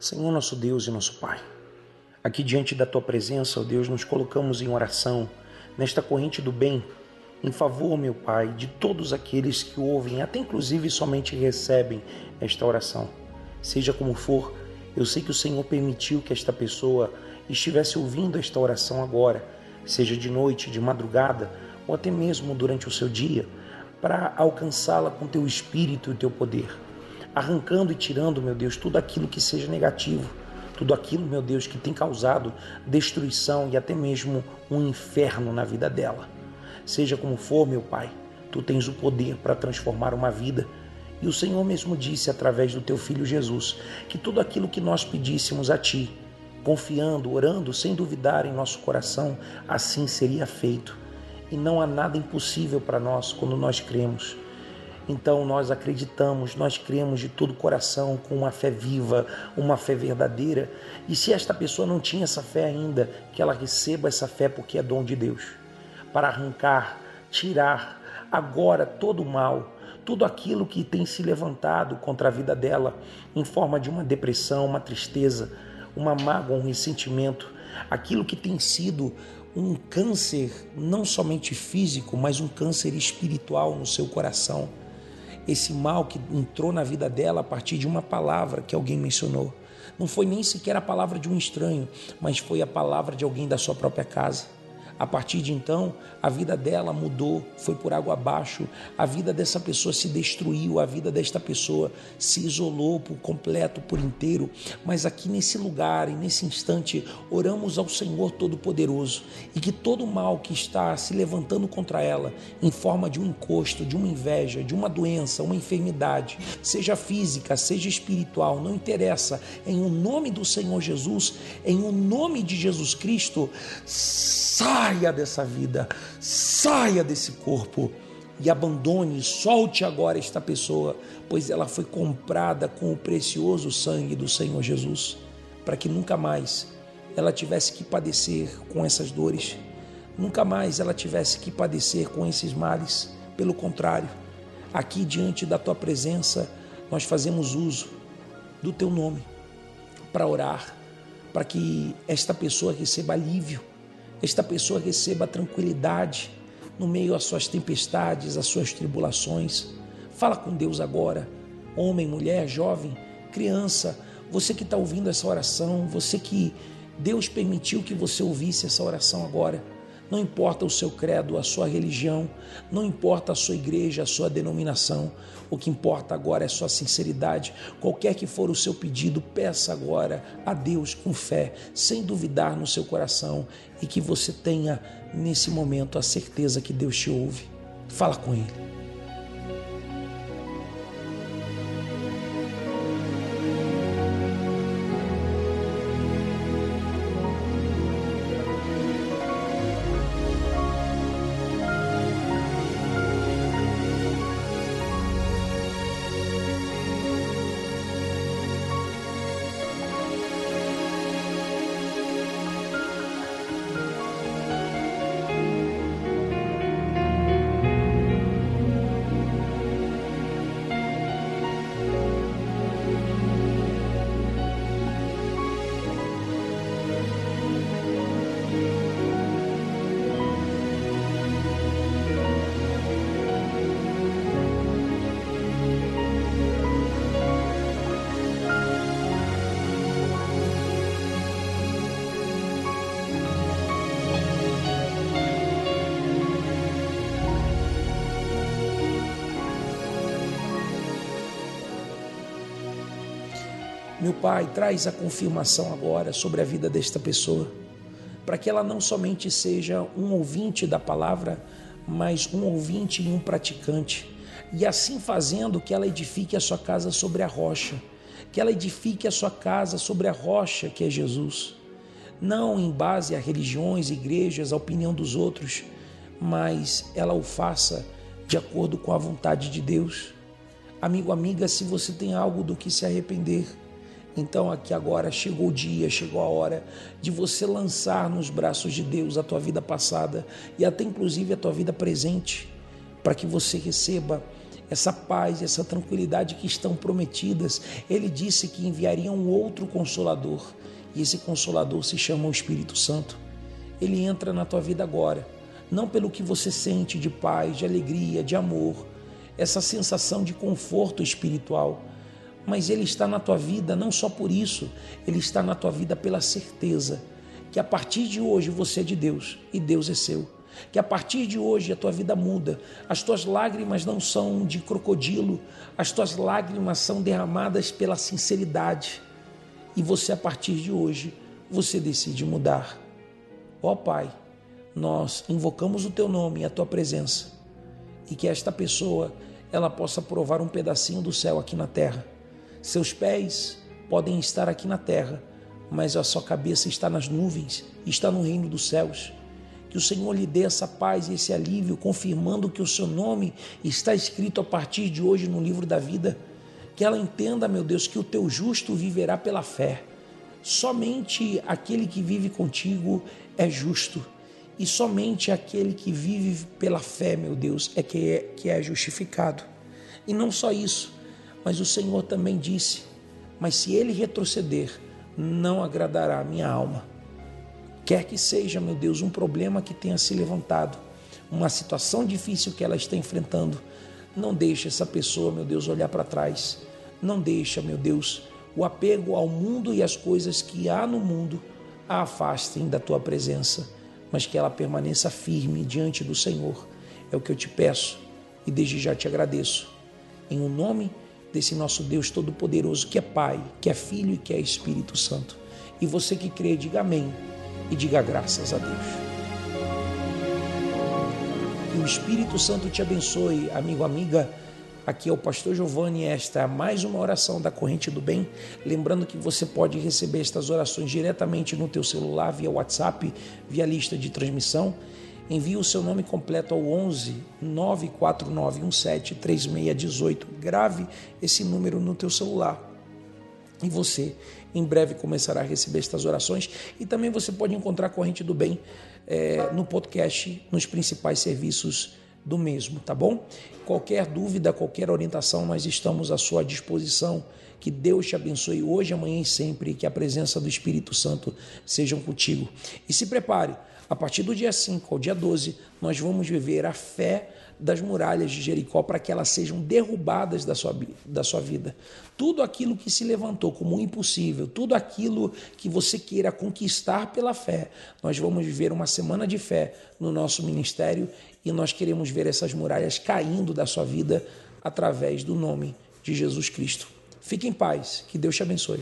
Senhor nosso Deus e nosso Pai, aqui diante da tua presença, ó Deus, nos colocamos em oração nesta corrente do bem, em favor, meu Pai, de todos aqueles que ouvem, até inclusive somente recebem esta oração. Seja como for, eu sei que o Senhor permitiu que esta pessoa estivesse ouvindo esta oração agora, seja de noite, de madrugada ou até mesmo durante o seu dia, para alcançá-la com teu espírito e teu poder arrancando e tirando, meu Deus, tudo aquilo que seja negativo, tudo aquilo, meu Deus, que tem causado destruição e até mesmo um inferno na vida dela. Seja como for, meu Pai, tu tens o poder para transformar uma vida. E o Senhor mesmo disse através do teu filho Jesus que tudo aquilo que nós pedíssemos a ti, confiando, orando, sem duvidar em nosso coração, assim seria feito. E não há nada impossível para nós quando nós cremos. Então nós acreditamos, nós cremos de todo o coração, com uma fé viva, uma fé verdadeira. E se esta pessoa não tinha essa fé ainda, que ela receba essa fé porque é dom de Deus, para arrancar, tirar agora todo o mal, tudo aquilo que tem se levantado contra a vida dela, em forma de uma depressão, uma tristeza, uma mágoa, um ressentimento, aquilo que tem sido um câncer, não somente físico, mas um câncer espiritual no seu coração esse mal que entrou na vida dela a partir de uma palavra que alguém mencionou. Não foi nem sequer a palavra de um estranho, mas foi a palavra de alguém da sua própria casa. A partir de então, a vida dela mudou, foi por água abaixo, a vida dessa pessoa se destruiu, a vida desta pessoa se isolou por completo, por inteiro. Mas aqui nesse lugar e nesse instante, oramos ao Senhor Todo-Poderoso e que todo mal que está se levantando contra ela, em forma de um encosto, de uma inveja, de uma doença, uma enfermidade, seja física, seja espiritual, não interessa, em o um nome do Senhor Jesus, em o um nome de Jesus Cristo, sai saia dessa vida, saia desse corpo e abandone, solte agora esta pessoa, pois ela foi comprada com o precioso sangue do Senhor Jesus, para que nunca mais ela tivesse que padecer com essas dores, nunca mais ela tivesse que padecer com esses males. Pelo contrário, aqui diante da tua presença, nós fazemos uso do teu nome para orar, para que esta pessoa receba alívio esta pessoa receba tranquilidade no meio às suas tempestades, às suas tribulações. Fala com Deus agora, homem, mulher, jovem, criança, você que está ouvindo essa oração, você que Deus permitiu que você ouvisse essa oração agora. Não importa o seu credo, a sua religião, não importa a sua igreja, a sua denominação, o que importa agora é sua sinceridade. Qualquer que for o seu pedido, peça agora a Deus com fé, sem duvidar no seu coração e que você tenha nesse momento a certeza que Deus te ouve. Fala com Ele. Meu Pai, traz a confirmação agora sobre a vida desta pessoa, para que ela não somente seja um ouvinte da palavra, mas um ouvinte e um praticante, e assim fazendo que ela edifique a sua casa sobre a rocha, que ela edifique a sua casa sobre a rocha que é Jesus, não em base a religiões, igrejas, a opinião dos outros, mas ela o faça de acordo com a vontade de Deus. Amigo, amiga, se você tem algo do que se arrepender, então aqui agora chegou o dia, chegou a hora de você lançar nos braços de Deus a tua vida passada e até inclusive a tua vida presente, para que você receba essa paz, essa tranquilidade que estão prometidas. Ele disse que enviaria um outro consolador, e esse consolador se chama o Espírito Santo. Ele entra na tua vida agora, não pelo que você sente de paz, de alegria, de amor, essa sensação de conforto espiritual, mas ele está na tua vida não só por isso, ele está na tua vida pela certeza que a partir de hoje você é de Deus e Deus é seu que a partir de hoje a tua vida muda. As tuas lágrimas não são de crocodilo, as tuas lágrimas são derramadas pela sinceridade. E você a partir de hoje, você decide mudar. Ó Pai, nós invocamos o teu nome e a tua presença. E que esta pessoa ela possa provar um pedacinho do céu aqui na terra. Seus pés podem estar aqui na terra, mas a sua cabeça está nas nuvens, está no reino dos céus. Que o Senhor lhe dê essa paz e esse alívio, confirmando que o seu nome está escrito a partir de hoje no livro da vida. Que ela entenda, meu Deus, que o teu justo viverá pela fé. Somente aquele que vive contigo é justo. E somente aquele que vive pela fé, meu Deus, é que é, que é justificado. E não só isso, mas o Senhor também disse: Mas se ele retroceder, não agradará a minha alma. Quer que seja, meu Deus, um problema que tenha se levantado, uma situação difícil que ela está enfrentando, não deixe essa pessoa, meu Deus, olhar para trás. Não deixa, meu Deus, o apego ao mundo e às coisas que há no mundo a afastem da tua presença, mas que ela permaneça firme diante do Senhor. É o que eu te peço e desde já te agradeço. Em o um nome desse nosso Deus Todo-Poderoso, que é Pai, que é Filho e que é Espírito Santo. E você que crê, diga amém e diga graças a Deus. Que o Espírito Santo te abençoe, amigo, amiga. Aqui é o pastor Giovanni, esta é mais uma oração da corrente do bem. Lembrando que você pode receber estas orações diretamente no teu celular, via WhatsApp, via lista de transmissão. Envie o seu nome completo ao 11 94917 3618. Grave esse número no teu celular. E você em breve começará a receber estas orações. E também você pode encontrar a Corrente do Bem é, no podcast, nos principais serviços do mesmo, tá bom? Qualquer dúvida, qualquer orientação, nós estamos à sua disposição. Que Deus te abençoe hoje, amanhã e sempre. Que a presença do Espírito Santo sejam contigo. E se prepare, a partir do dia 5 ao dia 12, nós vamos viver a fé das muralhas de Jericó para que elas sejam derrubadas da sua, da sua vida. Tudo aquilo que se levantou como impossível, tudo aquilo que você queira conquistar pela fé, nós vamos viver uma semana de fé no nosso ministério e nós queremos ver essas muralhas caindo da sua vida através do nome de Jesus Cristo. Fique em paz, que Deus te abençoe.